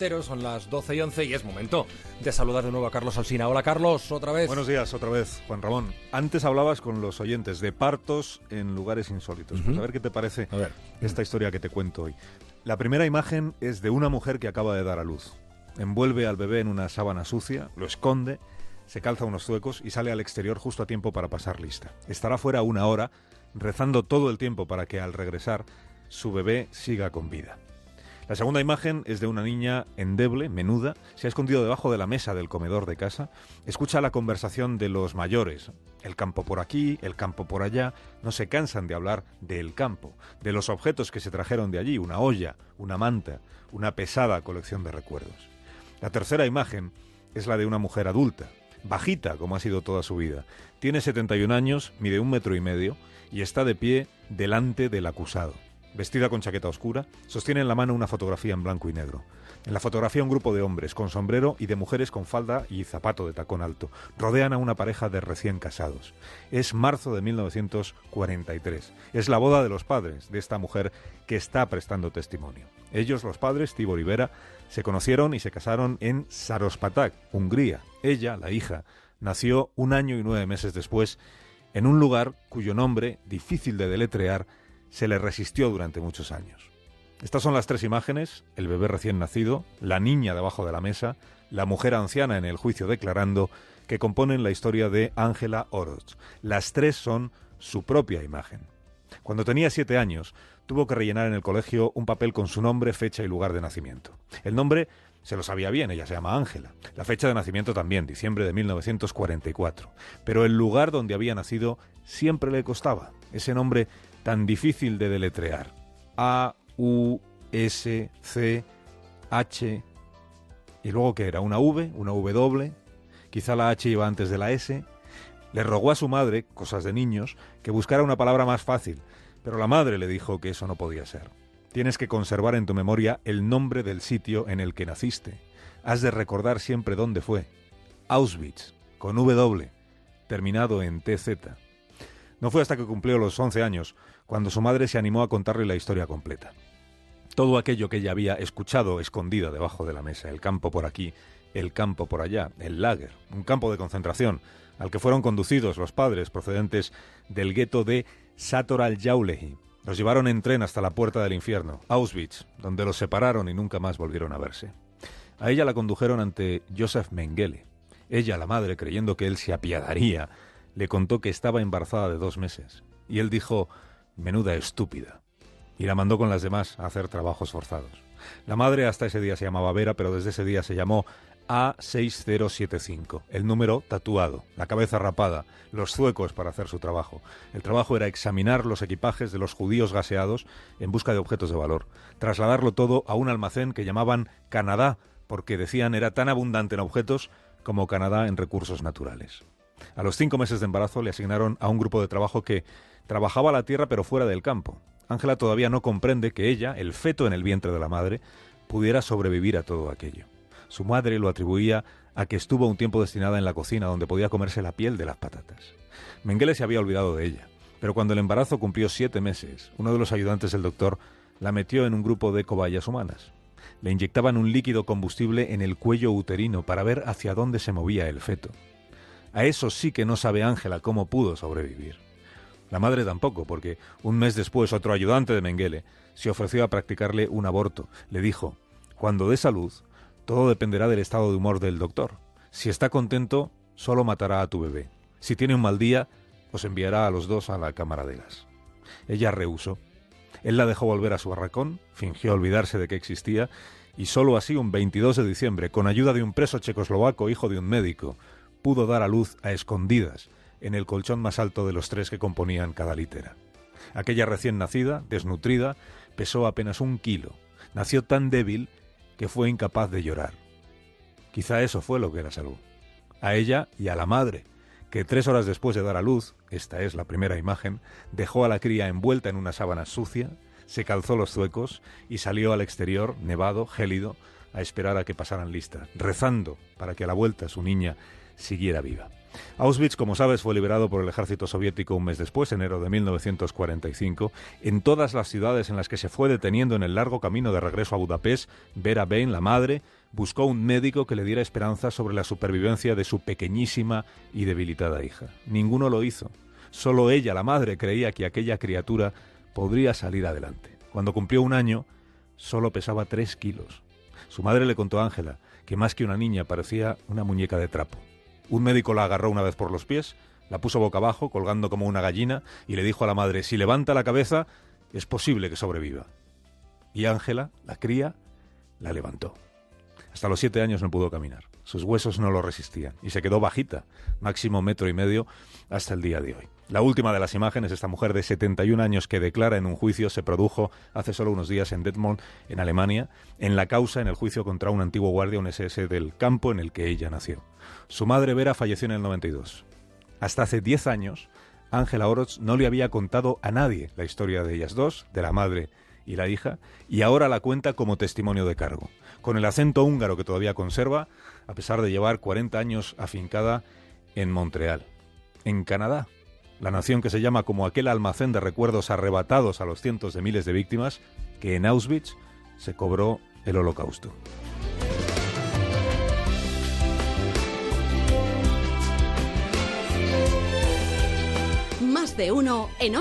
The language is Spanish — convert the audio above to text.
Son las 12 y 11 y es momento de saludar de nuevo a Carlos Alsina. Hola Carlos, otra vez. Buenos días, otra vez, Juan Ramón. Antes hablabas con los oyentes de partos en lugares insólitos. Pues a ver qué te parece esta historia que te cuento hoy. La primera imagen es de una mujer que acaba de dar a luz. Envuelve al bebé en una sábana sucia, lo esconde, se calza unos zuecos y sale al exterior justo a tiempo para pasar lista. Estará fuera una hora, rezando todo el tiempo para que al regresar su bebé siga con vida. La segunda imagen es de una niña endeble, menuda, se ha escondido debajo de la mesa del comedor de casa, escucha la conversación de los mayores, el campo por aquí, el campo por allá, no se cansan de hablar del campo, de los objetos que se trajeron de allí, una olla, una manta, una pesada colección de recuerdos. La tercera imagen es la de una mujer adulta, bajita como ha sido toda su vida. Tiene 71 años, mide un metro y medio y está de pie delante del acusado vestida con chaqueta oscura, sostiene en la mano una fotografía en blanco y negro. En la fotografía un grupo de hombres con sombrero y de mujeres con falda y zapato de tacón alto. Rodean a una pareja de recién casados. Es marzo de 1943. Es la boda de los padres de esta mujer que está prestando testimonio. Ellos, los padres, Tibor y Vera, se conocieron y se casaron en Sarospatak, Hungría. Ella, la hija, nació un año y nueve meses después en un lugar cuyo nombre, difícil de deletrear, se le resistió durante muchos años. Estas son las tres imágenes, el bebé recién nacido, la niña debajo de la mesa, la mujer anciana en el juicio declarando, que componen la historia de Ángela Oroz. Las tres son su propia imagen. Cuando tenía siete años, tuvo que rellenar en el colegio un papel con su nombre, fecha y lugar de nacimiento. El nombre se lo sabía bien, ella se llama Ángela. La fecha de nacimiento también, diciembre de 1944. Pero el lugar donde había nacido siempre le costaba. Ese nombre tan difícil de deletrear. A, U, S, C, H. ¿Y luego qué era? ¿Una V? ¿Una W? Quizá la H iba antes de la S. Le rogó a su madre, cosas de niños, que buscara una palabra más fácil, pero la madre le dijo que eso no podía ser. Tienes que conservar en tu memoria el nombre del sitio en el que naciste. Has de recordar siempre dónde fue. Auschwitz, con W, terminado en TZ. No fue hasta que cumplió los 11 años cuando su madre se animó a contarle la historia completa. Todo aquello que ella había escuchado escondida debajo de la mesa, el campo por aquí, el campo por allá, el lager, un campo de concentración al que fueron conducidos los padres procedentes del gueto de Satoral Jaulehi. Los llevaron en tren hasta la puerta del infierno, Auschwitz, donde los separaron y nunca más volvieron a verse. A ella la condujeron ante Joseph Mengele. Ella, la madre, creyendo que él se apiadaría le contó que estaba embarazada de dos meses. Y él dijo, menuda estúpida. Y la mandó con las demás a hacer trabajos forzados. La madre hasta ese día se llamaba Vera, pero desde ese día se llamó A6075, el número tatuado, la cabeza rapada, los zuecos para hacer su trabajo. El trabajo era examinar los equipajes de los judíos gaseados en busca de objetos de valor, trasladarlo todo a un almacén que llamaban Canadá, porque decían era tan abundante en objetos como Canadá en recursos naturales. A los cinco meses de embarazo le asignaron a un grupo de trabajo que trabajaba la tierra pero fuera del campo. Ángela todavía no comprende que ella, el feto en el vientre de la madre, pudiera sobrevivir a todo aquello. Su madre lo atribuía a que estuvo un tiempo destinada en la cocina donde podía comerse la piel de las patatas. Mengele se había olvidado de ella, pero cuando el embarazo cumplió siete meses, uno de los ayudantes del doctor la metió en un grupo de cobayas humanas. Le inyectaban un líquido combustible en el cuello uterino para ver hacia dónde se movía el feto. A eso sí que no sabe Ángela cómo pudo sobrevivir. La madre tampoco, porque un mes después otro ayudante de Mengele se ofreció a practicarle un aborto. Le dijo, cuando dé salud, todo dependerá del estado de humor del doctor. Si está contento, solo matará a tu bebé. Si tiene un mal día, os enviará a los dos a la cámara de. Ella rehusó. Él la dejó volver a su barracón, fingió olvidarse de que existía, y solo así un 22 de diciembre, con ayuda de un preso checoslovaco hijo de un médico, pudo dar a luz a escondidas en el colchón más alto de los tres que componían cada litera. Aquella recién nacida, desnutrida, pesó apenas un kilo. Nació tan débil que fue incapaz de llorar. Quizá eso fue lo que era salud. A ella y a la madre, que tres horas después de dar a luz, esta es la primera imagen, dejó a la cría envuelta en una sábana sucia, se calzó los zuecos y salió al exterior, nevado, gélido, a esperar a que pasaran lista, rezando para que a la vuelta su niña siguiera viva. Auschwitz, como sabes, fue liberado por el ejército soviético un mes después, enero de 1945. En todas las ciudades en las que se fue deteniendo en el largo camino de regreso a Budapest, Vera Bain, la madre, buscó un médico que le diera esperanza sobre la supervivencia de su pequeñísima y debilitada hija. Ninguno lo hizo. Solo ella, la madre, creía que aquella criatura podría salir adelante. Cuando cumplió un año, solo pesaba tres kilos. Su madre le contó a Ángela que más que una niña parecía una muñeca de trapo. Un médico la agarró una vez por los pies, la puso boca abajo, colgando como una gallina, y le dijo a la madre, si levanta la cabeza, es posible que sobreviva. Y Ángela, la cría, la levantó. Hasta los siete años no pudo caminar. Sus huesos no lo resistían y se quedó bajita, máximo metro y medio, hasta el día de hoy. La última de las imágenes, esta mujer de 71 años que declara en un juicio, se produjo hace solo unos días en Detmold, en Alemania, en la causa en el juicio contra un antiguo guardia, un SS del campo en el que ella nació. Su madre Vera falleció en el 92. Hasta hace 10 años, Ángela Oroz no le había contado a nadie la historia de ellas dos, de la madre y la hija, y ahora la cuenta como testimonio de cargo, con el acento húngaro que todavía conserva, a pesar de llevar 40 años afincada en Montreal, en Canadá, la nación que se llama como aquel almacén de recuerdos arrebatados a los cientos de miles de víctimas que en Auschwitz se cobró el holocausto. Más de uno en